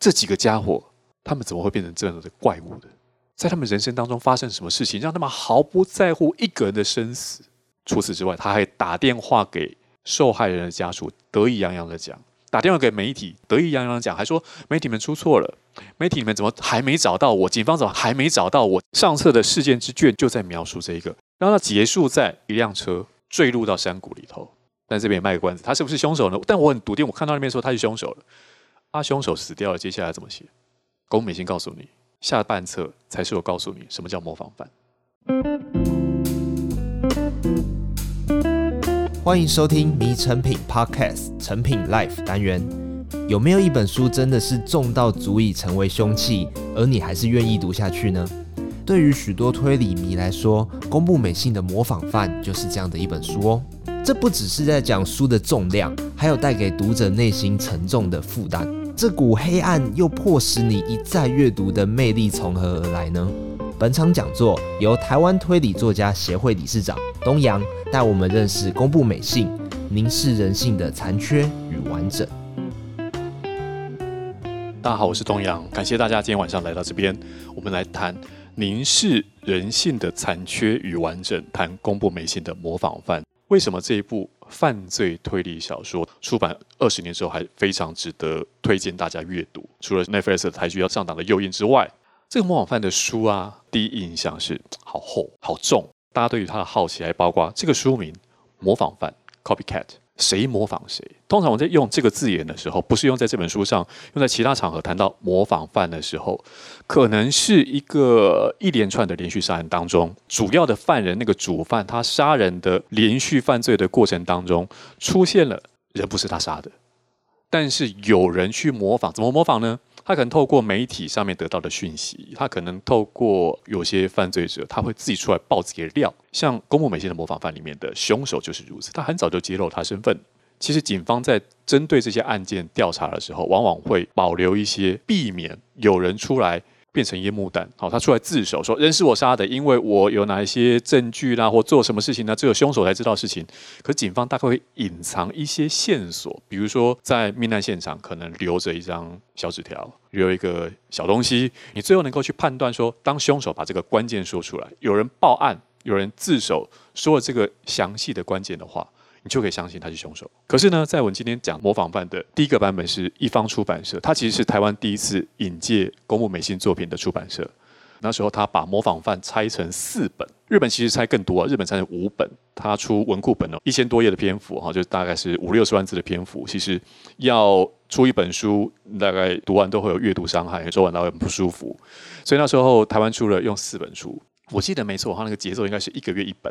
这几个家伙，他们怎么会变成这样的怪物的？在他们人生当中发生什么事情，让他们毫不在乎一个人的生死？除此之外，他还打电话给受害人的家属，得意洋洋的讲，打电话给媒体，得意洋洋的讲，还说媒体们出错了，媒体们怎么还没找到我？警方怎么还没找到我？上册的事件之卷就在描述这一个，然后他结束在一辆车坠入到山谷里头。但这边也卖个关子，他是不是凶手呢？但我很笃定，我看到那边说他是凶手了。他，凶手死掉了，接下来怎么写？宫美心告诉你，下半册才是我告诉你什么叫模仿犯。欢迎收听《迷成品 Podcast》成品 Life 单元。有没有一本书真的是重到足以成为凶器，而你还是愿意读下去呢？对于许多推理迷来说，宫部美幸的模仿犯就是这样的一本书哦。这不只是在讲书的重量，还有带给读者内心沉重的负担。这股黑暗又迫使你一再阅读的魅力从何而来呢？本场讲座由台湾推理作家协会理事长东阳带我们认识宫部美幸，凝视人性的残缺与完整。大家好，我是东阳，感谢大家今天晚上来到这边，我们来谈凝视人性的残缺与完整，谈宫部美幸的模仿犯。为什么这一部犯罪推理小说出版二十年之后还非常值得推荐大家阅读？除了 Netflix 的台剧要上档的诱因之外，这个模仿犯的书啊，第一印象是好厚、好重。大家对于他的好奇还包括这个书名《模仿犯》（Copycat）。谁模仿谁？通常我在用这个字眼的时候，不是用在这本书上，用在其他场合谈到模仿犯的时候，可能是一个一连串的连续杀人当中，主要的犯人那个主犯他杀人的连续犯罪的过程当中，出现了人不是他杀的，但是有人去模仿，怎么模仿呢？他可能透过媒体上面得到的讯息，他可能透过有些犯罪者，他会自己出来爆自己的料。像宫部美幸的模仿犯里面的凶手就是如此，他很早就揭露他身份。其实警方在针对这些案件调查的时候，往往会保留一些，避免有人出来。变成烟幕弹，好，他出来自首说人是我杀的，因为我有哪一些证据啦，或做什么事情呢？只有凶手才知道事情。可警方大概会隐藏一些线索，比如说在命案现场可能留着一张小纸条，留一个小东西，你最后能够去判断说，当凶手把这个关键说出来，有人报案，有人自首，说了这个详细的关键的话。你就可以相信他是凶手。可是呢，在我们今天讲模仿犯的第一个版本是一方出版社，它其实是台湾第一次引介宫部美幸作品的出版社。那时候他把模仿犯拆成四本，日本其实拆更多啊，日本拆成五本，他出文库本哦，一千多页的篇幅哈，就大概是五六十万字的篇幅。其实要出一本书，大概读完都会有阅读伤害，说完都会很不舒服。所以那时候台湾出了用四本书，我记得没错，他那个节奏应该是一个月一本。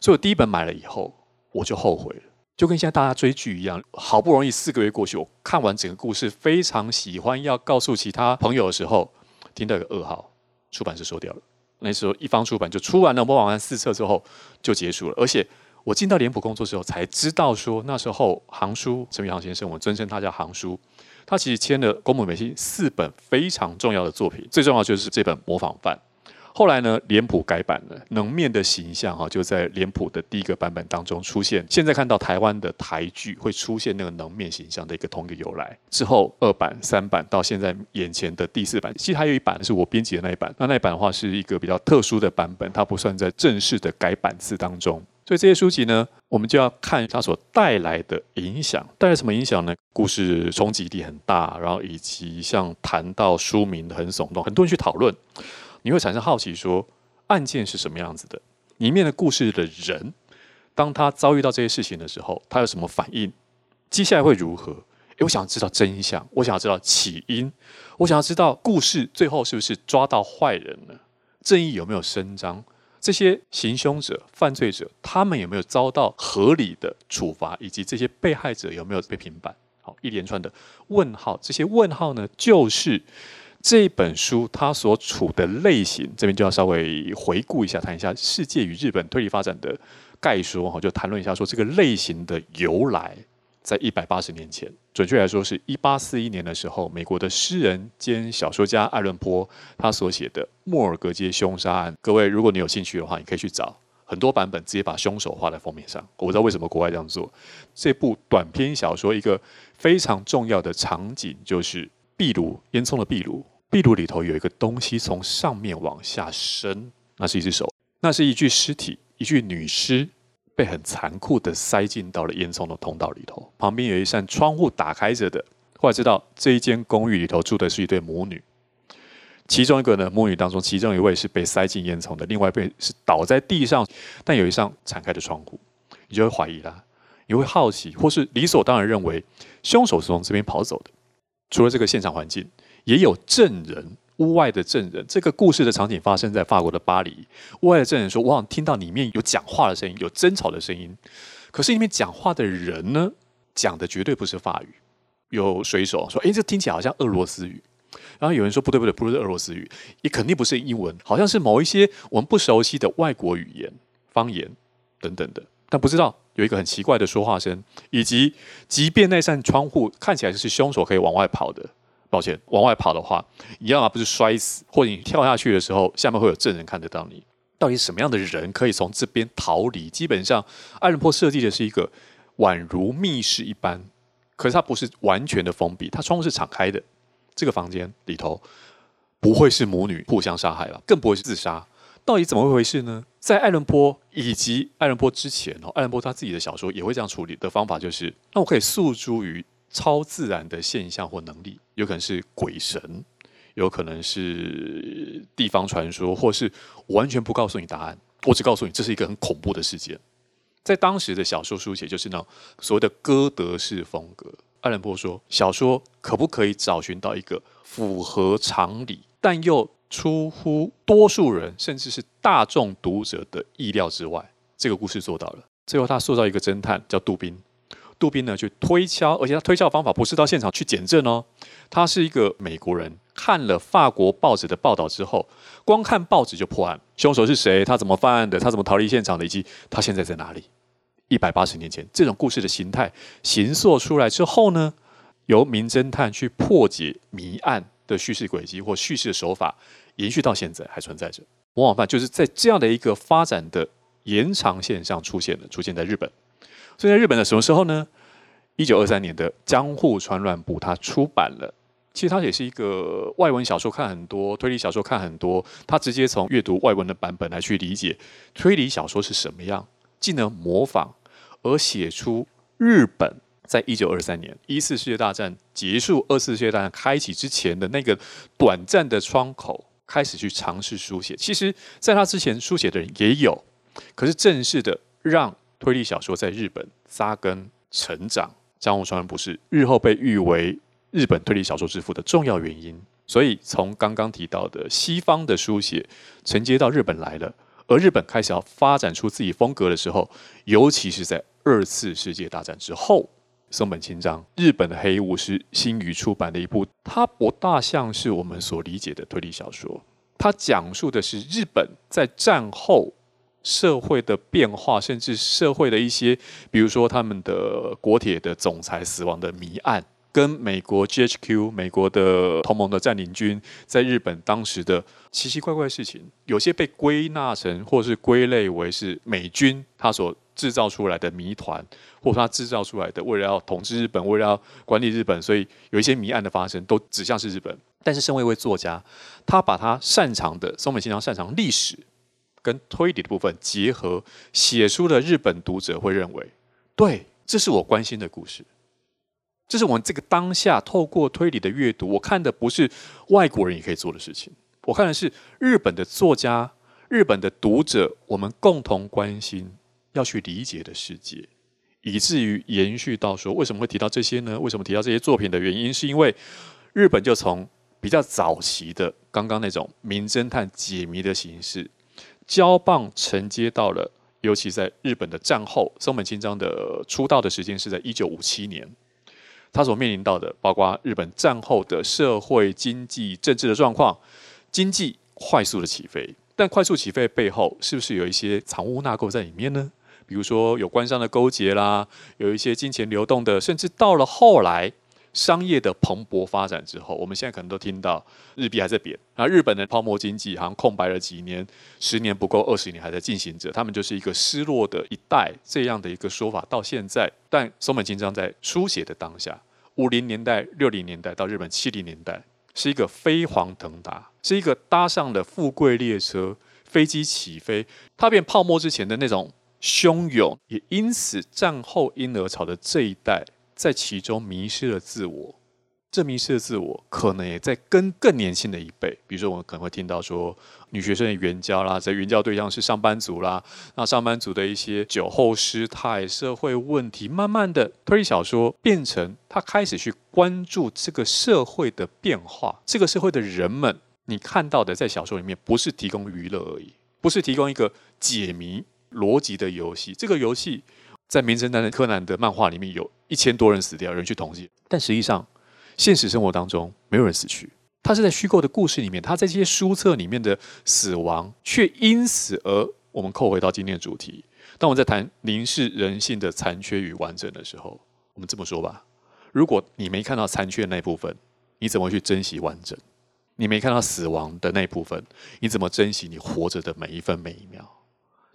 所以我第一本买了以后。我就后悔了，就跟现在大家追剧一样，好不容易四个月过去，我看完整个故事，非常喜欢要告诉其他朋友的时候，听到一个噩耗，出版社收掉了。那时候一方出版就出完了《模仿犯》四册之后就结束了，而且我进到脸谱工作之后才知道说，那时候行书陈宇航先生，我尊称他叫行书，他其实签了宫部美心四本非常重要的作品，最重要就是这本《模仿犯》。后来呢，脸谱改版了，能面的形象哈就在脸谱的第一个版本当中出现。现在看到台湾的台剧会出现那个能面形象的一个同一个由来。之后二版、三版到现在眼前的第四版，其实还有一版是我编辑的那一版。那那一版的话是一个比较特殊的版本，它不算在正式的改版次当中。所以这些书籍呢，我们就要看它所带来的影响。带来什么影响呢？故事冲击力很大，然后以及像谈到书名很耸动，很多人去讨论。你会产生好奇说，案件是什么样子的？里面的故事的人，当他遭遇到这些事情的时候，他有什么反应？接下来会如何？诶，我想要知道真相，我想要知道起因，我想要知道故事最后是不是抓到坏人了？正义有没有伸张？这些行凶者、犯罪者，他们有没有遭到合理的处罚？以及这些被害者有没有被平反？好，一连串的问号，这些问号呢，就是。这本书它所处的类型，这边就要稍微回顾一下，谈一下世界与日本推理发展的概说哈，就谈论一下说这个类型的由来，在一百八十年前，准确来说是一八四一年的时候，美国的诗人兼小说家爱伦坡他所写的《莫尔格街凶杀案》。各位，如果你有兴趣的话，你可以去找很多版本，直接把凶手画在封面上。我不知道为什么国外这样做。这部短篇小说一个非常重要的场景就是。壁炉，烟囱的壁炉，壁炉里头有一个东西从上面往下伸，那是一只手，那是一具尸体，一具女尸被很残酷的塞进到了烟囱的通道里头。旁边有一扇窗户打开着的，后来知道这一间公寓里头住的是一对母女。其中一个呢，母女当中，其中一位是被塞进烟囱的，另外一位是倒在地上。但有一扇敞开的窗户，你就会怀疑啦，你会好奇，或是理所当然认为凶手是从这边跑走的。除了这个现场环境，也有证人，屋外的证人。这个故事的场景发生在法国的巴黎，屋外的证人说：“我听到里面有讲话的声音，有争吵的声音。可是里面讲话的人呢，讲的绝对不是法语。有水手说：‘诶，这听起来好像俄罗斯语。’”然后有人说不对不对，不是俄罗斯语，也肯定不是英文，好像是某一些我们不熟悉的外国语言、方言等等的。但不知道有一个很奇怪的说话声，以及即便那扇窗户看起来是凶手可以往外跑的，抱歉，往外跑的话，你要么不是摔死，或者你跳下去的时候，下面会有证人看得到你。到底什么样的人可以从这边逃离？基本上，爱伦坡设计的是一个宛如密室一般，可是它不是完全的封闭，它窗户是敞开的。这个房间里头不会是母女互相杀害吧？更不会是自杀。到底怎么回事呢？在爱伦坡以及爱伦坡之前哦，爱伦坡他自己的小说也会这样处理的方法，就是那我可以诉诸于超自然的现象或能力，有可能是鬼神，有可能是地方传说，或是我完全不告诉你答案，我只告诉你这是一个很恐怖的事件。在当时的小说书写就是那所谓的歌德式风格。爱伦坡说：“小说可不可以找寻到一个符合常理，但又出乎多数人甚至是大众读者的意料之外？这个故事做到了。最后，他塑造一个侦探叫杜宾。杜宾呢，去推敲，而且他推敲的方法不是到现场去检证哦。他是一个美国人，看了法国报纸的报道之后，光看报纸就破案。凶手是谁？他怎么犯案的？他怎么逃离现场的？以及他现在在哪里？”一百八十年前，这种故事的形态形塑出来之后呢，由名侦探去破解谜案的叙事轨迹或叙事的手法，延续到现在还存在着。模仿犯就是在这样的一个发展的延长线上出现的，出现在日本。所以在日本的什么时候呢？一九二三年的江户川乱步，它出版了。其实它也是一个外文小说看很多，推理小说看很多。他直接从阅读外文的版本来去理解推理小说是什么样，既能模仿。而写出日本在一九二三年一次世界大战结束、二次世界大战开启之前的那个短暂的窗口，开始去尝试书写。其实，在他之前书写的人也有，可是正式的让推理小说在日本扎根成长，江户川不是日后被誉为日本推理小说之父的重要原因。所以，从刚刚提到的西方的书写承接到日本来了，而日本开始要发展出自己风格的时候，尤其是在二次世界大战之后，松本清张日本的黑武士新宇出版的一部，它不大像是我们所理解的推理小说。它讲述的是日本在战后社会的变化，甚至社会的一些，比如说他们的国铁的总裁死亡的谜案。跟美国 GHQ 美国的同盟的占领军在日本当时的奇奇怪怪的事情，有些被归纳成或是归类为是美军他所制造出来的谜团，或者他制造出来的为了要统治日本，为了要管理日本，所以有一些谜案的发生都指向是日本。但是身为一位作家，他把他擅长的松本清张擅长历史跟推理的部分结合，写出了日本读者会认为，对，这是我关心的故事。这是我们这个当下透过推理的阅读，我看的不是外国人也可以做的事情，我看的是日本的作家、日本的读者，我们共同关心要去理解的世界，以至于延续到说，为什么会提到这些呢？为什么提到这些作品的原因，是因为日本就从比较早期的刚刚那种名侦探解谜的形式，交棒承接到了，尤其在日本的战后，松本清张的出道的时间是在一九五七年。他所面临到的，包括日本战后的社会、经济、政治的状况，经济快速的起飞，但快速起飞背后，是不是有一些藏污纳垢在里面呢？比如说有官商的勾结啦，有一些金钱流动的，甚至到了后来。商业的蓬勃发展之后，我们现在可能都听到日币还在贬，然后日本的泡沫经济好像空白了几年，十年不够，二十年还在进行着，他们就是一个失落的一代这样的一个说法到现在。但松本清张在书写的当下，五零年代、六零年代到日本七零年代，是一个飞黄腾达，是一个搭上了富贵列车，飞机起飞，踏遍泡沫之前的那种汹涌，也因此战后婴儿潮的这一代，在其中迷失了自我。这迷失的自我，可能也在跟更年轻的一辈，比如说我们可能会听到说，女学生的援交啦，在援交对象是上班族啦，那上班族的一些酒后失态、社会问题，慢慢的推理小说变成他开始去关注这个社会的变化，这个社会的人们，你看到的在小说里面不是提供娱乐而已，不是提供一个解谜逻辑的游戏，这个游戏在名侦探柯南的漫画里面有一千多人死掉，人去统计，但实际上。现实生活当中没有人死去，他是在虚构的故事里面，他在这些书册里面的死亡，却因此而我们扣回到今天的主题。当我们在谈凝视人性的残缺与完整的时候，我们这么说吧：如果你没看到残缺的那部分，你怎么去珍惜完整？你没看到死亡的那部分，你怎么珍惜你活着的每一分每一秒？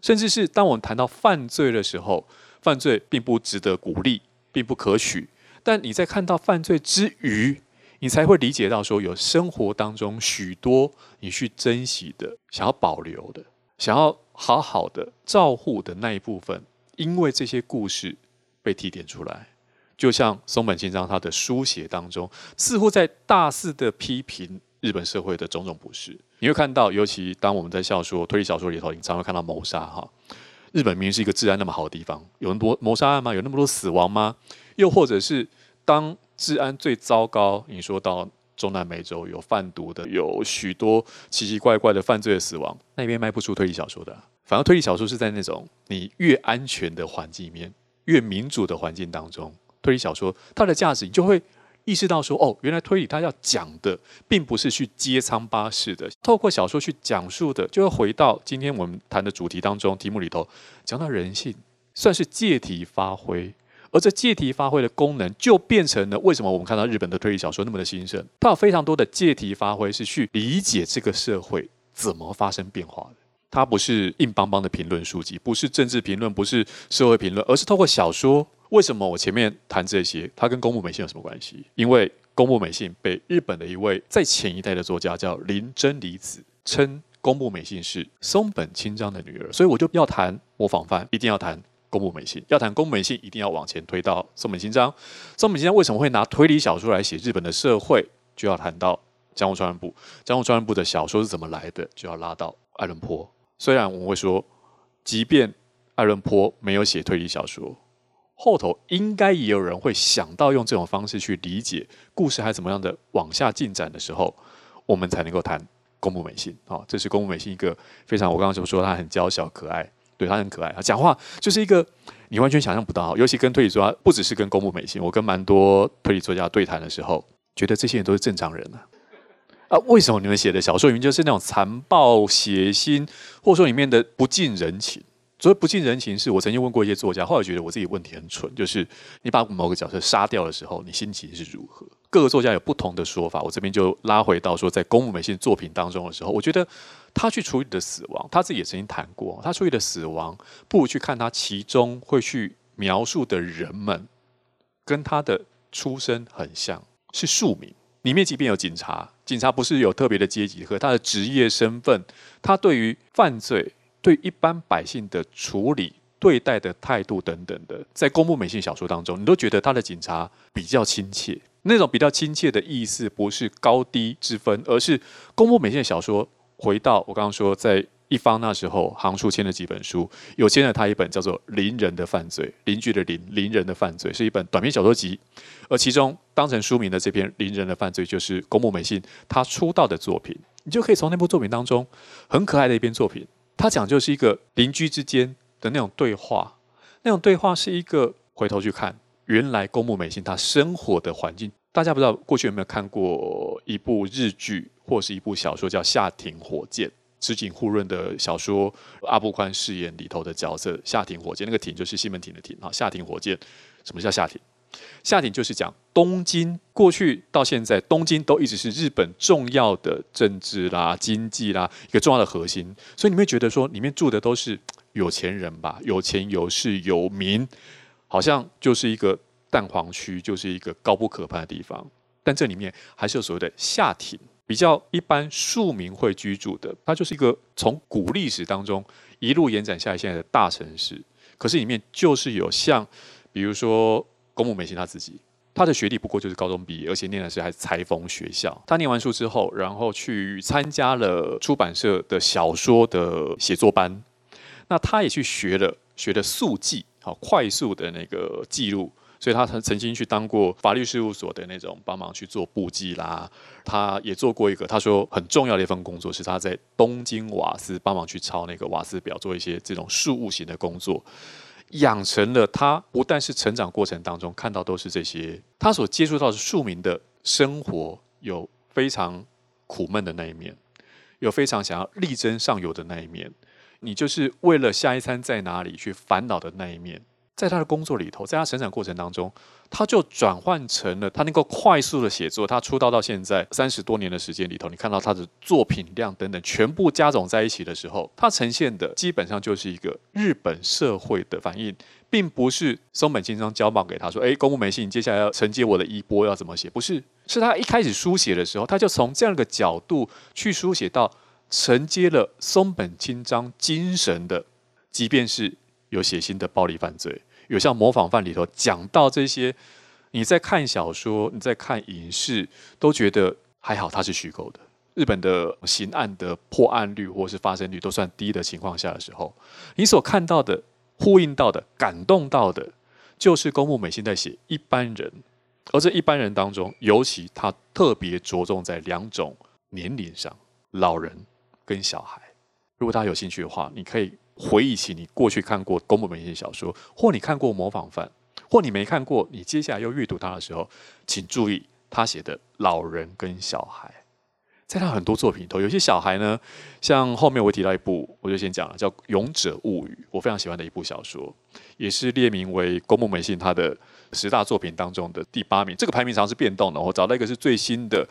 甚至是当我们谈到犯罪的时候，犯罪并不值得鼓励，并不可取。但你在看到犯罪之余，你才会理解到说，有生活当中许多你去珍惜的、想要保留的、想要好好的照护的那一部分，因为这些故事被提点出来，就像松本清张他的书写当中，似乎在大肆的批评日本社会的种种不是。你会看到，尤其当我们在笑说推理小说里头，你常会看到谋杀哈。日本明明是一个治安那么好的地方，有那么多谋杀案吗？有那么多死亡吗？又或者是当治安最糟糕，你说到中南美洲有贩毒的，有许多奇奇怪怪的犯罪的死亡，那边卖不出推理小说的。反而推理小说是在那种你越安全的环境里面，越民主的环境当中，推理小说它的价值，你就会意识到说，哦，原来推理它要讲的，并不是去揭疮疤式的，透过小说去讲述的，就会回到今天我们谈的主题当中，题目里头讲到人性，算是借题发挥。而这借题发挥的功能，就变成了为什么我们看到日本的推理小说那么的兴盛？它有非常多的借题发挥，是去理解这个社会怎么发生变化的。它不是硬邦邦的评论书籍，不是政治评论，不是社会评论，而是透过小说。为什么我前面谈这些？它跟宫部美幸有什么关系？因为宫部美幸被日本的一位在前一代的作家叫林真理子称宫部美幸是松本清张的女儿，所以我就要谈模仿犯，一定要谈。宫部美幸要谈宫部美幸，一定要往前推到松本清张。松本清张为什么会拿推理小说来写日本的社会？就要谈到江户川乱步。江户川乱步的小说是怎么来的？就要拉到爱伦坡。虽然我们会说，即便爱伦坡没有写推理小说，后头应该也有人会想到用这种方式去理解故事，还怎么样的往下进展的时候，我们才能够谈宫部美幸。好，这是宫部美幸一个非常，我刚刚就说他很娇小可爱。对，他很可爱，他讲话就是一个你完全想象不到，尤其跟推理作家，不只是跟宫部美幸，我跟蛮多推理作家对谈的时候，觉得这些人都是正常人啊。啊，为什么你们写的小说里面就是那种残暴、血腥，或者说里面的不近人情？所以不近人情，是我曾经问过一些作家，后来觉得我自己问题很蠢，就是你把某个角色杀掉的时候，你心情是如何？各个作家有不同的说法，我这边就拉回到说，在宫部美幸作品当中的时候，我觉得他去处理的死亡，他自己也曾经谈过，他处理的死亡，不如去看他其中会去描述的人们，跟他的出身很像，是庶民。里面即便有警察，警察不是有特别的阶级和他的职业身份，他对于犯罪、对一般百姓的处理、对待的态度等等的，在宫部美幸小说当中，你都觉得他的警察比较亲切。那种比较亲切的意思，不是高低之分，而是宫部美幸的小说。回到我刚刚说，在一方那时候，行书签了几本书，有签了他一本叫做《邻人的犯罪》，邻居的邻，邻人的犯罪，是一本短篇小说集。而其中当成书名的这篇《邻人的犯罪》，就是宫部美幸他出道的作品。你就可以从那部作品当中，很可爱的一篇作品，他讲就是一个邻居之间的那种对话，那种对话是一个回头去看。原来宫部美幸他生活的环境，大家不知道过去有没有看过一部日剧或是一部小说叫《夏町火箭》，池井户润的小说，阿部宽饰演里头的角色夏町火箭，那个町就是西门町的町啊。夏町火箭，什么叫夏町？夏町就是讲东京过去到现在，东京都一直是日本重要的政治啦、经济啦一个重要的核心，所以你会觉得说里面住的都是有钱人吧，有钱有势有名。好像就是一个蛋黄区就是一个高不可攀的地方，但这里面还是有所谓的下町，比较一般庶民会居住的，它就是一个从古历史当中一路延展下来现在的大城市。可是里面就是有像，比如说宫部美心他自己，他的学历不过就是高中毕业，而且念的是还是裁缝学校。他念完书之后，然后去参加了出版社的小说的写作班。那他也去学了学的速记，好快速的那个记录。所以他曾曾经去当过法律事务所的那种帮忙去做簿记啦。他也做过一个他说很重要的一份工作，是他在东京瓦斯帮忙去抄那个瓦斯表，做一些这种事务型的工作。养成了他不但是成长过程当中看到都是这些，他所接触到的庶民的生活，有非常苦闷的那一面，有非常想要力争上游的那一面，你就是为了下一餐在哪里去烦恼的那一面。在他的工作里头，在他成长过程当中，他就转换成了他能够快速的写作。他出道到现在三十多年的时间里头，你看到他的作品量等等全部加总在一起的时候，他呈现的基本上就是一个日本社会的反应，并不是松本清张交棒给他说：“哎，宫部美幸，你接下来要承接我的衣钵，要怎么写？”不是，是他一开始书写的时候，他就从这样一个角度去书写到承接了松本清张精神的，即便是。有血腥的暴力犯罪，有像模仿犯里头讲到这些，你在看小说、你在看影视，都觉得还好，它是虚构的。日本的刑案的破案率或是发生率都算低的情况下的时候，你所看到的、呼应到的、感动到的，就是宫部美幸在写一般人，而这一般人当中，尤其他特别着重在两种年龄上：老人跟小孩。如果大家有兴趣的话，你可以。回忆起你过去看过宫部美幸小说，或你看过模仿犯，或你没看过，你接下来又阅读他的时候，请注意他写的老人跟小孩，在他很多作品里头，有些小孩呢，像后面我提到一部，我就先讲了，叫《勇者物语》，我非常喜欢的一部小说，也是列名为宫部美幸他的十大作品当中的第八名。这个排名常常是变动的，我找到一个是最新的，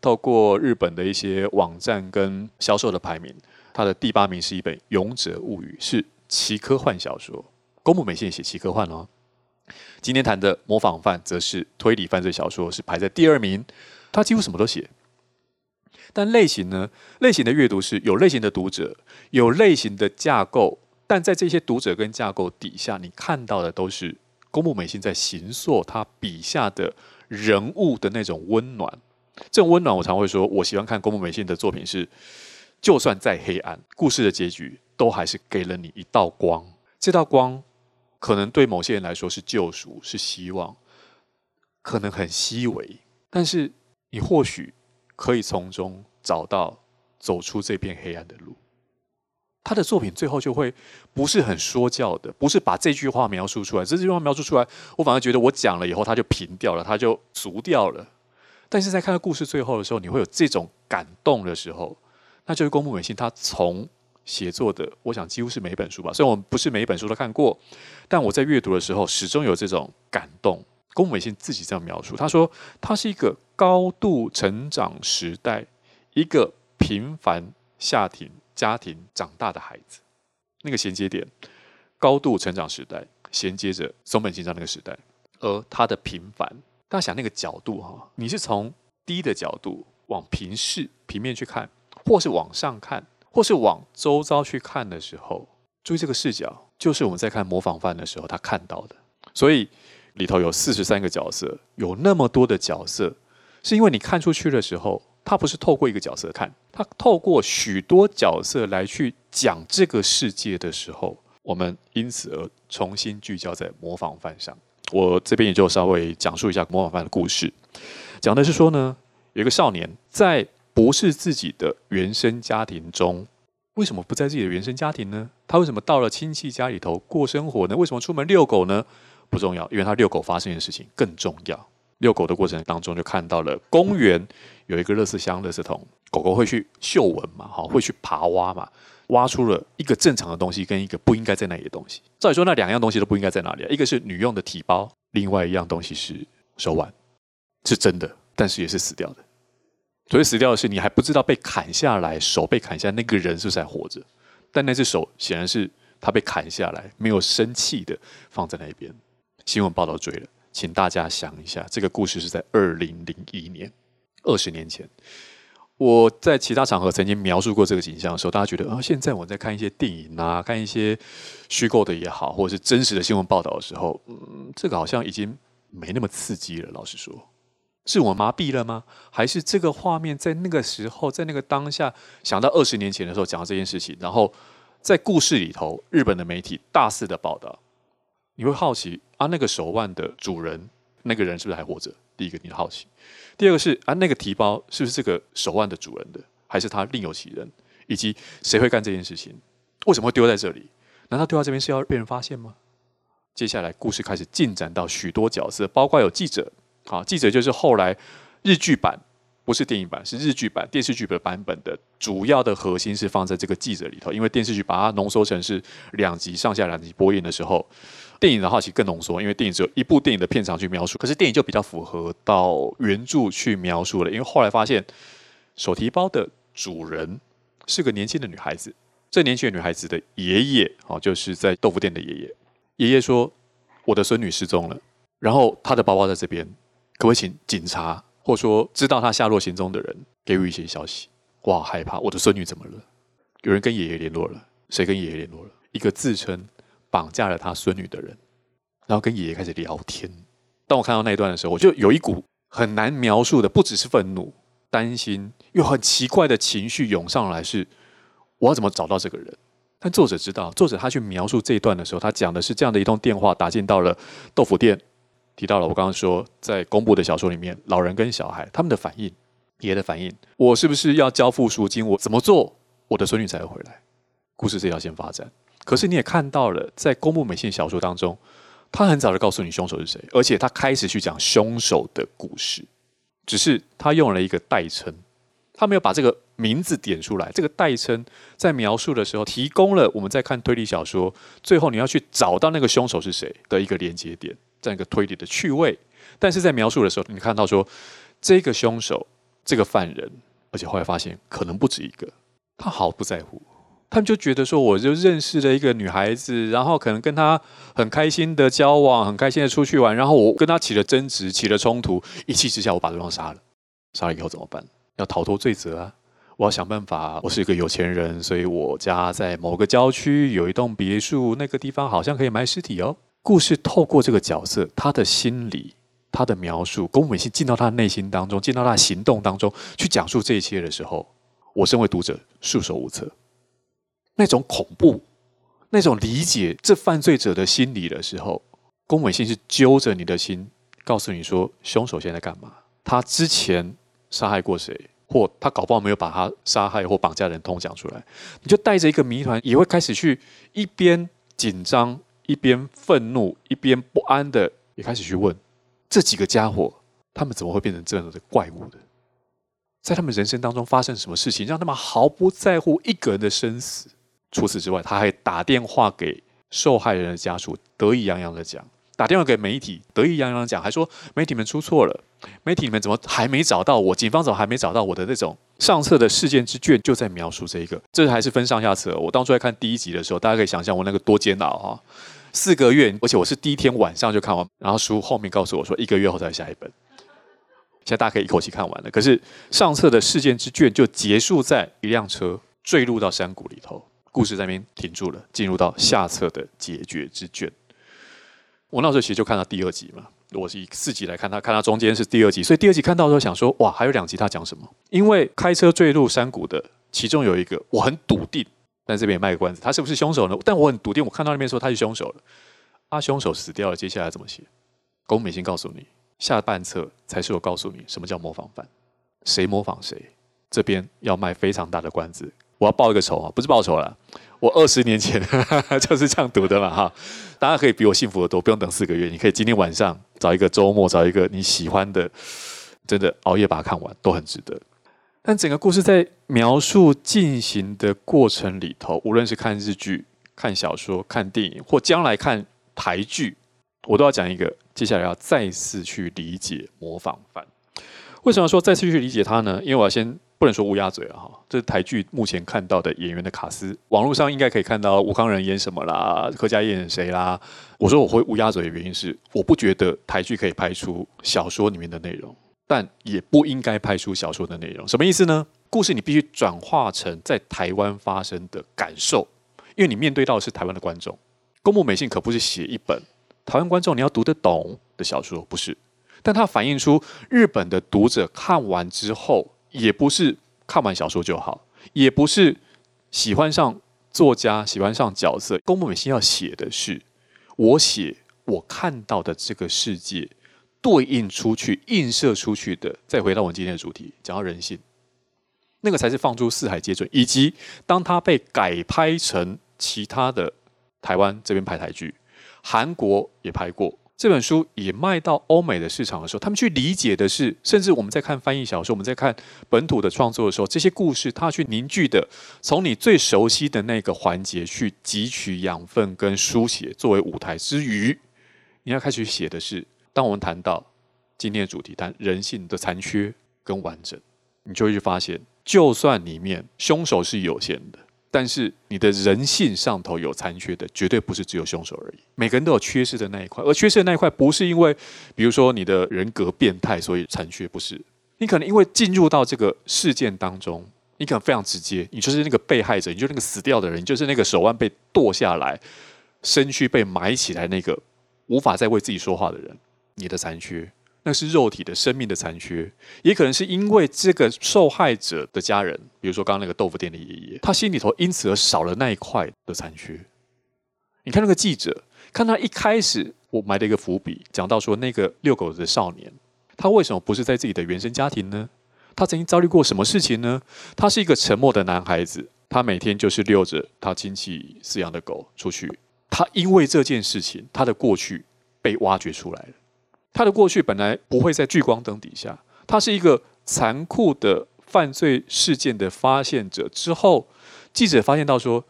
透过日本的一些网站跟销售的排名。他的第八名是一本《勇者物语》，是奇科幻小说。宫部美幸写奇科幻哦。今天谈的模仿犯则是推理犯罪小说，是排在第二名。他几乎什么都写，但类型呢？类型的阅读是有类型的读者，有类型的架构，但在这些读者跟架构底下，你看到的都是宫部美幸在形塑他笔下的人物的那种温暖。这种温暖，我常会说，我喜欢看宫部美幸的作品是。就算再黑暗，故事的结局都还是给了你一道光。这道光可能对某些人来说是救赎，是希望，可能很细微，但是你或许可以从中找到走出这片黑暗的路。他的作品最后就会不是很说教的，不是把这句话描述出来，这句话描述出来，我反而觉得我讲了以后他就平掉了，他就俗掉了。但是在看到故事最后的时候，你会有这种感动的时候。那就是宫部美幸，他从写作的，我想几乎是每一本书吧。虽然我们不是每一本书都看过，但我在阅读的时候，始终有这种感动。宫部美幸自己这样描述，他说：“他是一个高度成长时代，一个平凡下庭家庭长大的孩子。那个衔接点，高度成长时代衔接着松本清张那个时代，而他的平凡，大家想那个角度哈，你是从低的角度往平视平面去看。”或是往上看，或是往周遭去看的时候，注意这个视角，就是我们在看模仿犯的时候他看到的。所以里头有四十三个角色，有那么多的角色，是因为你看出去的时候，他不是透过一个角色看，他透过许多角色来去讲这个世界的时候，我们因此而重新聚焦在模仿犯上。我这边也就稍微讲述一下模仿犯的故事，讲的是说呢，有一个少年在。不是自己的原生家庭中，为什么不在自己的原生家庭呢？他为什么到了亲戚家里头过生活呢？为什么出门遛狗呢？不重要，因为他遛狗发生的事情更重要。遛狗的过程当中，就看到了公园有一个垃圾箱、垃圾桶，狗狗会去嗅闻嘛，哈，会去爬挖嘛，挖出了一个正常的东西跟一个不应该在那里的东西。照理说，那两样东西都不应该在哪里？一个是女用的体包，另外一样东西是手腕，是真的，但是也是死掉的。所以死掉的是你还不知道被砍下来手被砍下那个人是不是还活着，但那只手显然是他被砍下来没有生气的放在那边。新闻报道追了，请大家想一下，这个故事是在二零零一年，二十年前。我在其他场合曾经描述过这个景象的时候，大家觉得啊，现在我在看一些电影啊，看一些虚构的也好，或者是真实的新闻报道的时候，嗯，这个好像已经没那么刺激了。老实说，是我麻痹了吗？还是这个画面在那个时候，在那个当下，想到二十年前的时候讲到这件事情，然后在故事里头，日本的媒体大肆的报道，你会好奇啊，那个手腕的主人，那个人是不是还活着？第一个，你好奇。第二个是啊，那个提包是不是这个手腕的主人的，还是他另有其人？以及谁会干这件事情？为什么会丢在这里？难道丢到这边是要被人发现吗？接下来故事开始进展到许多角色，包括有记者，啊，记者就是后来日剧版，不是电影版，是日剧版电视剧的版本的主要的核心是放在这个记者里头，因为电视剧把它浓缩成是两集上下两集播映的时候。电影的话其实更浓缩，因为电影只有一部电影的片长去描述，可是电影就比较符合到原著去描述了。因为后来发现手提包的主人是个年轻的女孩子，这年轻的女孩子的爷爷哦，就是在豆腐店的爷爷。爷爷说：“我的孙女失踪了，然后她的包包在这边，可不可以请警察或说知道他下落行踪的人给予一些消息？”哇，害怕我的孙女怎么了？有人跟爷爷联络了，谁跟爷爷联络了？一个自称。绑架了他孙女的人，然后跟爷爷开始聊天。当我看到那一段的时候，我就有一股很难描述的，不只是愤怒、担心，又很奇怪的情绪涌上来，是我要怎么找到这个人？但作者知道，作者他去描述这一段的时候，他讲的是这样的一通电话打进到了豆腐店，提到了我刚刚说在公布的小说里面，老人跟小孩他们的反应，爷的反应，我是不是要交付赎金？我怎么做，我的孙女才会回来？故事这条线发展。可是你也看到了，在公布美信小说当中，他很早就告诉你凶手是谁，而且他开始去讲凶手的故事，只是他用了一个代称，他没有把这个名字点出来。这个代称在描述的时候，提供了我们在看推理小说，最后你要去找到那个凶手是谁的一个连接点，这样一个推理的趣味。但是在描述的时候，你看到说这个凶手，这个犯人，而且后来发现可能不止一个，他毫不在乎。他们就觉得说，我就认识了一个女孩子，然后可能跟她很开心的交往，很开心的出去玩，然后我跟她起了争执，起了冲突，一气之下我把对方杀了。杀了以后怎么办？要逃脱罪责啊！我要想办法。我是一个有钱人，所以我家在某个郊区有一栋别墅，那个地方好像可以埋尸体哦。故事透过这个角色，他的心理，他的描述，宫部美幸进到他的内心当中，进到他的行动当中去讲述这一切的时候，我身为读者束手无策。那种恐怖，那种理解这犯罪者的心理的时候，宫部美幸是揪着你的心，告诉你说，凶手现在干嘛？他之前杀害过谁？或他搞不好没有把他杀害或绑架人通讲出来，你就带着一个谜团，也会开始去一边紧张，一边愤怒，一边不安的，也开始去问这几个家伙，他们怎么会变成这样的怪物的？在他们人生当中发生什么事情，让他们毫不在乎一个人的生死？除此之外，他还打电话给受害人的家属，得意洋洋的讲；打电话给媒体，得意洋洋的讲，还说媒体们出错了，媒体们怎么还没找到我？警方怎么还没找到我的那种上册的事件之卷就在描述这一个，这还是分上下册。我当初在看第一集的时候，大家可以想象我那个多煎熬哈，四个月，而且我是第一天晚上就看完，然后书后面告诉我说一个月后才下一本，现在大家可以一口气看完了。可是上册的事件之卷就结束在一辆车坠入到山谷里头。故事在那边停住了，进入到下册的解决之卷。我那时候其实就看到第二集嘛，我是以四集来看它，看他中间是第二集，所以第二集看到的时候想说，哇，还有两集他讲什么？因为开车坠入山谷的其中有一个，我很笃定，但这边也卖个关子，他是不是凶手呢？但我很笃定，我看到那边说他是凶手了。啊，凶手死掉了，接下来怎么写？宫美幸告诉你，下半册才是我告诉你什么叫模仿犯，谁模仿谁？这边要卖非常大的关子。我要报一个仇啊，不是报仇了，我二十年前 就是这样读的嘛哈。大家可以比我幸福的多，不用等四个月，你可以今天晚上找一个周末，找一个你喜欢的，真的熬夜把它看完都很值得。但整个故事在描述进行的过程里头，无论是看日剧、看小说、看电影，或将来看台剧，我都要讲一个，接下来要再次去理解模仿犯。为什么说再次去理解它呢？因为我要先。不能说乌鸦嘴了哈，这是台剧目前看到的演员的卡司，网络上应该可以看到吴慷仁演什么啦，柯佳嬿演谁啦。我说我会乌鸦嘴的原因是，我不觉得台剧可以拍出小说里面的内容，但也不应该拍出小说的内容。什么意思呢？故事你必须转化成在台湾发生的感受，因为你面对到的是台湾的观众。宫部美信可不是写一本台湾观众你要读得懂的小说，不是。但它反映出日本的读者看完之后，也不是看完小说就好，也不是喜欢上作家、喜欢上角色。宫部美信要写的是，我写我看到的这个世界，对应出去、映射出去的。再回到我们今天的主题，讲到人性，那个才是放诸四海皆准。以及当它被改拍成其他的台湾这边拍台剧，韩国也拍过。这本书也卖到欧美的市场的时候，他们去理解的是，甚至我们在看翻译小说，我们在看本土的创作的时候，这些故事它去凝聚的，从你最熟悉的那个环节去汲取养分跟书写作为舞台之余，你要开始写的是，当我们谈到今天的主题，谈人性的残缺跟完整，你就会去发现，就算里面凶手是有限的。但是你的人性上头有残缺的，绝对不是只有凶手而已。每个人都有缺失的那一块，而缺失的那一块不是因为，比如说你的人格变态，所以残缺，不是。你可能因为进入到这个事件当中，你可能非常直接，你就是那个被害者，你就是那个死掉的人，就是那个手腕被剁下来、身躯被埋起来那个无法再为自己说话的人，你的残缺。那是肉体的生命的残缺，也可能是因为这个受害者的家人，比如说刚刚那个豆腐店的爷爷，他心里头因此而少了那一块的残缺。你看那个记者，看他一开始我埋了一个伏笔，讲到说那个遛狗的少年，他为什么不是在自己的原生家庭呢？他曾经遭遇过什么事情呢？他是一个沉默的男孩子，他每天就是遛着他亲戚饲养的狗出去。他因为这件事情，他的过去被挖掘出来了。他的过去本来不会在聚光灯底下，他是一个残酷的犯罪事件的发现者。之后，记者发现到说：“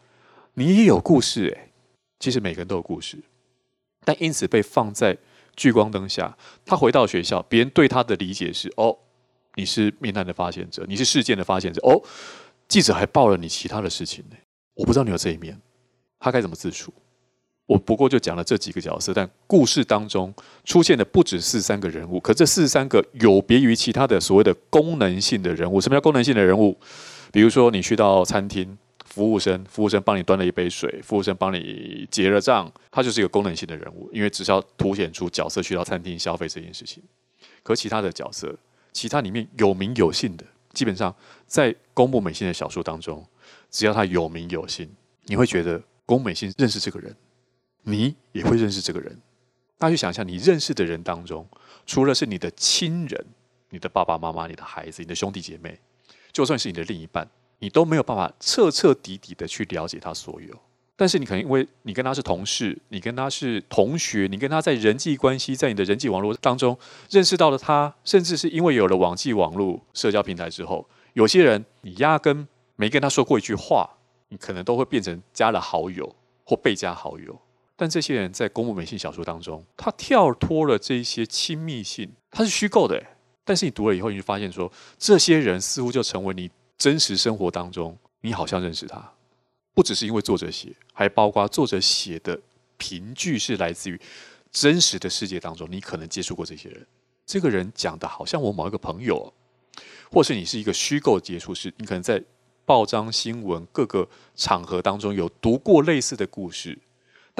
你也有故事诶。”其实每个人都有故事，但因此被放在聚光灯下。他回到学校，别人对他的理解是：“哦，你是命案的发现者，你是事件的发现者。”哦，记者还报了你其他的事情呢。我不知道你有这一面，他该怎么自处？我不过就讲了这几个角色，但故事当中出现的不止四三个人物，可这四十三个有别于其他的所谓的功能性的人物。什么叫功能性的人物？比如说你去到餐厅，服务生，服务生帮你端了一杯水，服务生帮你结了账，他就是一个功能性的人物，因为只是要凸显出角色去到餐厅消费这件事情。可其他的角色，其他里面有名有姓的，基本上在宫部美幸的小说当中，只要他有名有姓，你会觉得宫美幸认识这个人。你也会认识这个人。大家去想一下，你认识的人当中，除了是你的亲人、你的爸爸妈妈、你的孩子、你的兄弟姐妹，就算是你的另一半，你都没有办法彻彻底底的去了解他所有。但是你可能因为你跟他是同事，你跟他是同学，你跟他在人际关系，在你的人际网络当中认识到了他，甚至是因为有了网际网络社交平台之后，有些人你压根没跟他说过一句话，你可能都会变成加了好友或被加好友。但这些人在宫部美信小说当中，他跳脱了这些亲密性，他是虚构的。但是你读了以后，你就发现说，这些人似乎就成为你真实生活当中，你好像认识他。不只是因为作者写，还包括作者写的凭据是来自于真实的世界当中，你可能接触过这些人。这个人讲的好像我某一个朋友，或是你是一个虚构接触是，你可能在报章新闻各个场合当中有读过类似的故事。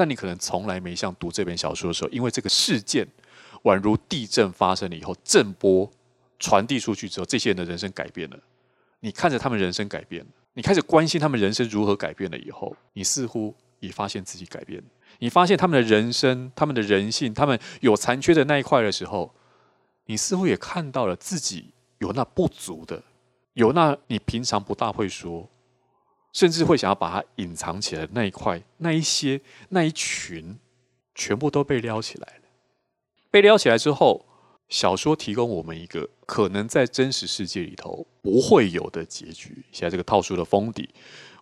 但你可能从来没像读这本小说的时候，因为这个事件宛如地震发生了以后，震波传递出去之后，这些人的人生改变了。你看着他们人生改变了，你开始关心他们人生如何改变了以后，你似乎也发现自己改变了。你发现他们的人生、他们的人性、他们有残缺的那一块的时候，你似乎也看到了自己有那不足的，有那你平常不大会说。甚至会想要把它隐藏起来那一块、那一些、那一群，全部都被撩起来了。被撩起来之后，小说提供我们一个可能在真实世界里头不会有的结局。现在这个套书的封底，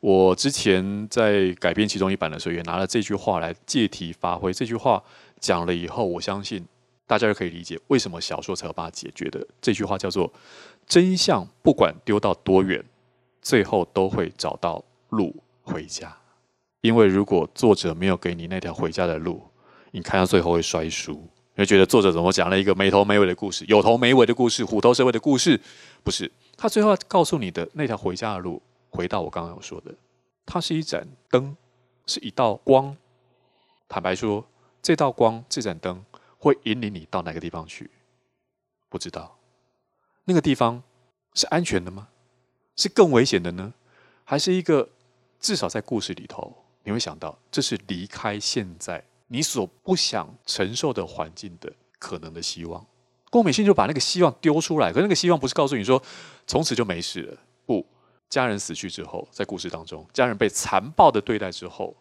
我之前在改编其中一版的时候，也拿了这句话来借题发挥。这句话讲了以后，我相信大家就可以理解为什么小说才有办法解决的。这句话叫做“真相不管丢到多远，最后都会找到路回家”。因为如果作者没有给你那条回家的路，你看到最后会摔书，你会觉得作者怎么讲了一个没头没尾的故事，有头没尾的故事，虎头蛇尾的故事？不是，他最后要告诉你的那条回家的路，回到我刚刚有说的，它是一盏灯，是一道光。坦白说，这道光，这盏灯。会引领你到哪个地方去？不知道，那个地方是安全的吗？是更危险的呢？还是一个至少在故事里头，你会想到这是离开现在你所不想承受的环境的可能的希望。郭美信就把那个希望丢出来，可那个希望不是告诉你说从此就没事了。不，家人死去之后，在故事当中，家人被残暴的对待之后，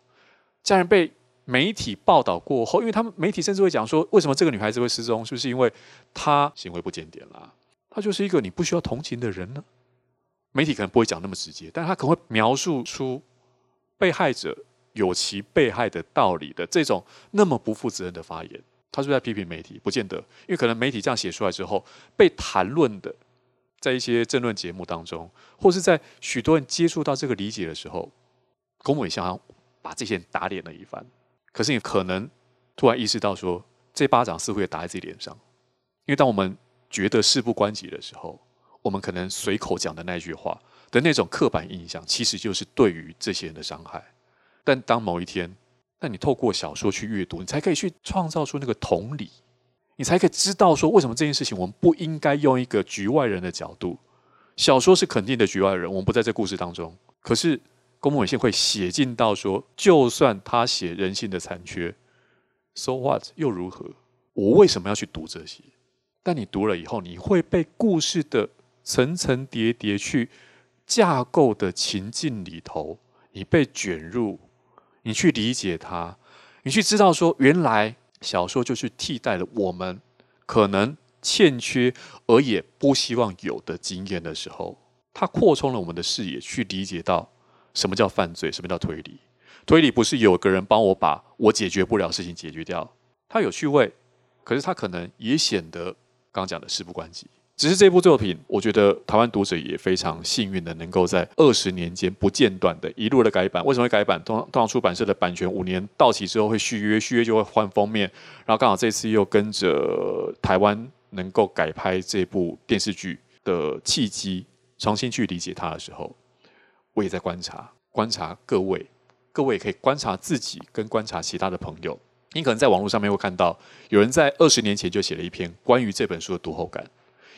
家人被。媒体报道过后，因为他们媒体甚至会讲说，为什么这个女孩子会失踪？是不是因为她行为不检点啦？她就是一个你不需要同情的人呢？媒体可能不会讲那么直接，但他可能会描述出被害者有其被害的道理的这种那么不负责任的发言。他是不是在批评媒体？不见得，因为可能媒体这样写出来之后，被谈论的，在一些政论节目当中，或是在许多人接触到这个理解的时候，龚母美信好像把这些人打脸了一番。可是你可能突然意识到，说这巴掌似乎也打在自己脸上，因为当我们觉得事不关己的时候，我们可能随口讲的那句话的那种刻板印象，其实就是对于这些人的伤害。但当某一天，那你透过小说去阅读，你才可以去创造出那个同理，你才可以知道说，为什么这件事情我们不应该用一个局外人的角度。小说是肯定的局外人，我们不在这故事当中，可是。宫本伟信会写进到说，就算他写人性的残缺，so what 又如何？我为什么要去读这些？但你读了以后，你会被故事的层层叠叠去架构的情境里头，你被卷入，你去理解它，你去知道说，原来小说就是替代了我们可能欠缺而也不希望有的经验的时候，它扩充了我们的视野，去理解到。什么叫犯罪？什么叫推理？推理不是有个人帮我把我解决不了事情解决掉，它有趣味，可是它可能也显得刚讲的事不关己。只是这部作品，我觉得台湾读者也非常幸运的，能够在二十年间不间断的一路的改版。为什么会改版？通通常出版社的版权五年到期之后会续约，续约就会换封面，然后刚好这次又跟着台湾能够改拍这部电视剧的契机，重新去理解它的时候。我也在观察，观察各位，各位也可以观察自己，跟观察其他的朋友。你可能在网络上面会看到，有人在二十年前就写了一篇关于这本书的读后感。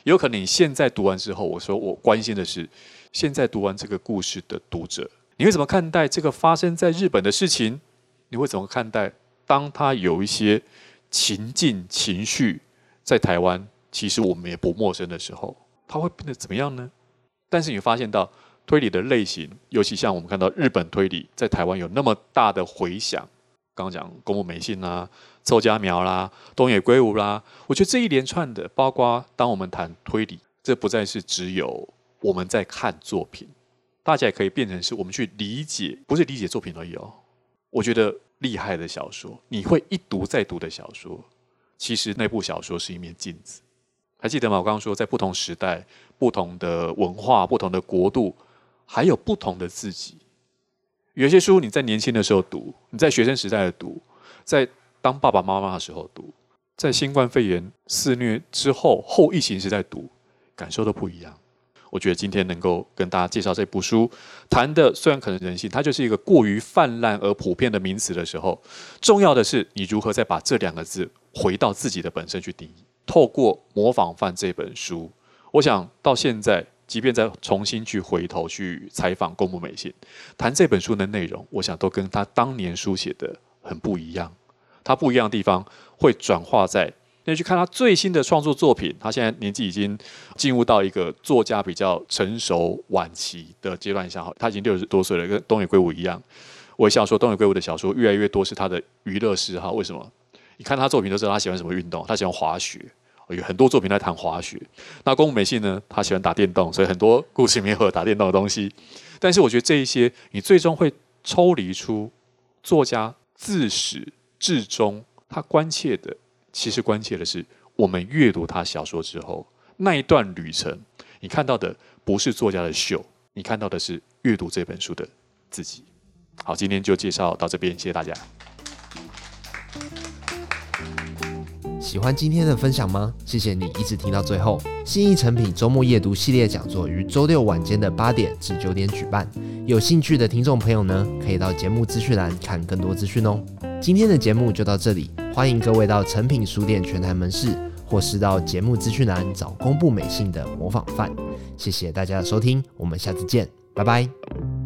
有可能你现在读完之后，我说我关心的是，现在读完这个故事的读者，你会怎么看待这个发生在日本的事情？你会怎么看待当他有一些情境情绪在台湾，其实我们也不陌生的时候，他会变得怎么样呢？但是你发现到。推理的类型，尤其像我们看到日本推理在台湾有那么大的回响，刚刚讲宫部美信啦、凑佳苗啦、东野圭吾啦，我觉得这一连串的，包括当我们谈推理，这不再是只有我们在看作品，大家也可以变成是我们去理解，不是理解作品而已哦。我觉得厉害的小说，你会一读再读的小说，其实那部小说是一面镜子，还记得吗？我刚刚说在不同时代、不同的文化、不同的国度。还有不同的自己，有些书你在年轻的时候读，你在学生时代的读，在当爸爸妈妈的时候读，在新冠肺炎肆虐之后后疫情时代读，感受都不一样。我觉得今天能够跟大家介绍这部书，谈的虽然可能人性，它就是一个过于泛滥而普遍的名词的时候，重要的是你如何再把这两个字回到自己的本身去定义。透过《模仿犯》这本书，我想到现在。即便再重新去回头去采访宫部美幸，谈这本书的内容，我想都跟他当年书写的很不一样。他不一样的地方会转化在你去看他最新的创作作品。他现在年纪已经进入到一个作家比较成熟晚期的阶段下，他已经六十多岁了，跟东野圭吾一样。我也想说，东野圭吾的小说越来越多是他的娱乐嗜好。为什么？你看他作品都知道他喜欢什么运动，他喜欢滑雪。有很多作品在谈滑雪。那宫部美幸呢？他喜欢打电动，所以很多故事里面有打电动的东西。但是我觉得这一些，你最终会抽离出作家自始至终他关切的，其实关切的是我们阅读他小说之后，那一段旅程，你看到的不是作家的秀，你看到的是阅读这本书的自己。好，今天就介绍到这边，谢谢大家。喜欢今天的分享吗？谢谢你一直听到最后。新意诚品周末夜读系列讲座于周六晚间的八点至九点举办，有兴趣的听众朋友呢，可以到节目资讯栏看更多资讯哦。今天的节目就到这里，欢迎各位到诚品书店全台门市，或是到节目资讯栏找公布美信的模仿犯。谢谢大家的收听，我们下次见，拜拜。